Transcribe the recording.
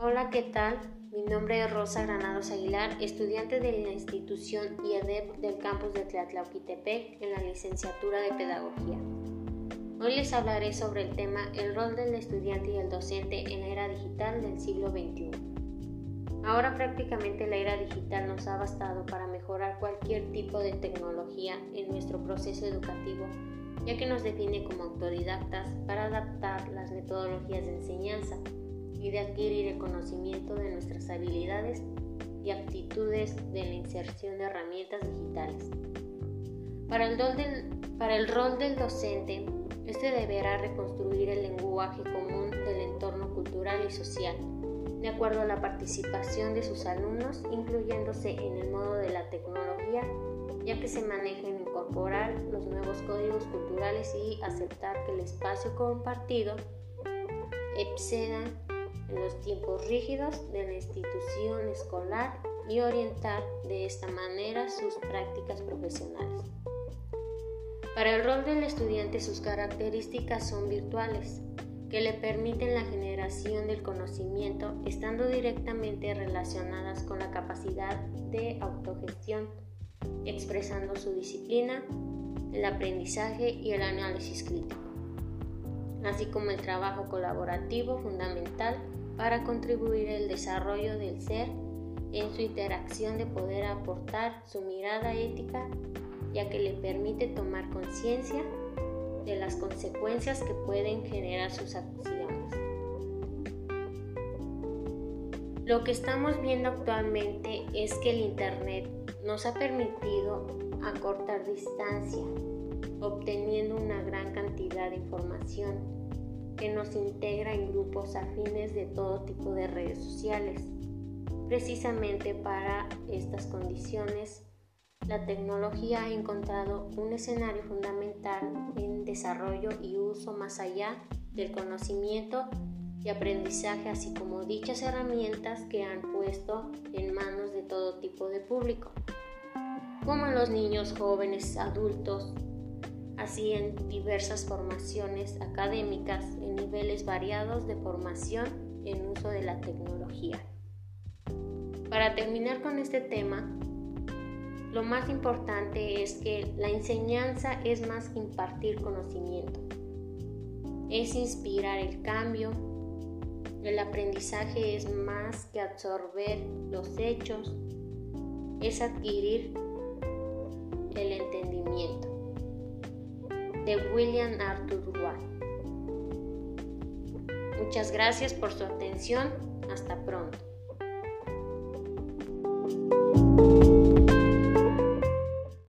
Hola, ¿qué tal? Mi nombre es Rosa Granados Aguilar, estudiante de la institución IEDEP del campus de Tlatlauquitepec en la licenciatura de Pedagogía. Hoy les hablaré sobre el tema el rol del estudiante y el docente en la era digital del siglo XXI. Ahora prácticamente la era digital nos ha bastado para mejorar cualquier tipo de tecnología en nuestro proceso educativo, ya que nos define como autodidactas para adaptar las metodologías de enseñanza y de adquirir el conocimiento de nuestras habilidades y aptitudes de la inserción de herramientas digitales. Para el, rol del, docente, este deberá reconstruir el lenguaje común del entorno cultural y social, de acuerdo a la participación de sus alumnos, incluyéndose en el modo de la tecnología, ya que se manejen incorporar los nuevos códigos culturales y aceptar que el espacio compartido exceda en los tiempos rígidos de la institución escolar y orientar de esta manera sus prácticas profesionales. Para el rol del estudiante sus características son virtuales, que le permiten la generación del conocimiento estando directamente relacionadas con la capacidad de autogestión, expresando su disciplina, el aprendizaje y el análisis crítico, así como el trabajo colaborativo fundamental para contribuir al desarrollo del ser en su interacción de poder aportar su mirada ética, ya que le permite tomar conciencia de las consecuencias que pueden generar sus acciones. Lo que estamos viendo actualmente es que el Internet nos ha permitido acortar distancia, obteniendo una gran cantidad de información que nos integra en grupos afines de todo tipo de redes sociales. Precisamente para estas condiciones, la tecnología ha encontrado un escenario fundamental en desarrollo y uso más allá del conocimiento y aprendizaje, así como dichas herramientas que han puesto en manos de todo tipo de público, como los niños, jóvenes, adultos, así en diversas formaciones académicas en niveles variados de formación en uso de la tecnología. Para terminar con este tema, lo más importante es que la enseñanza es más que impartir conocimiento, es inspirar el cambio, el aprendizaje es más que absorber los hechos, es adquirir el entendimiento William Arthur White. Muchas gracias por su atención. Hasta pronto.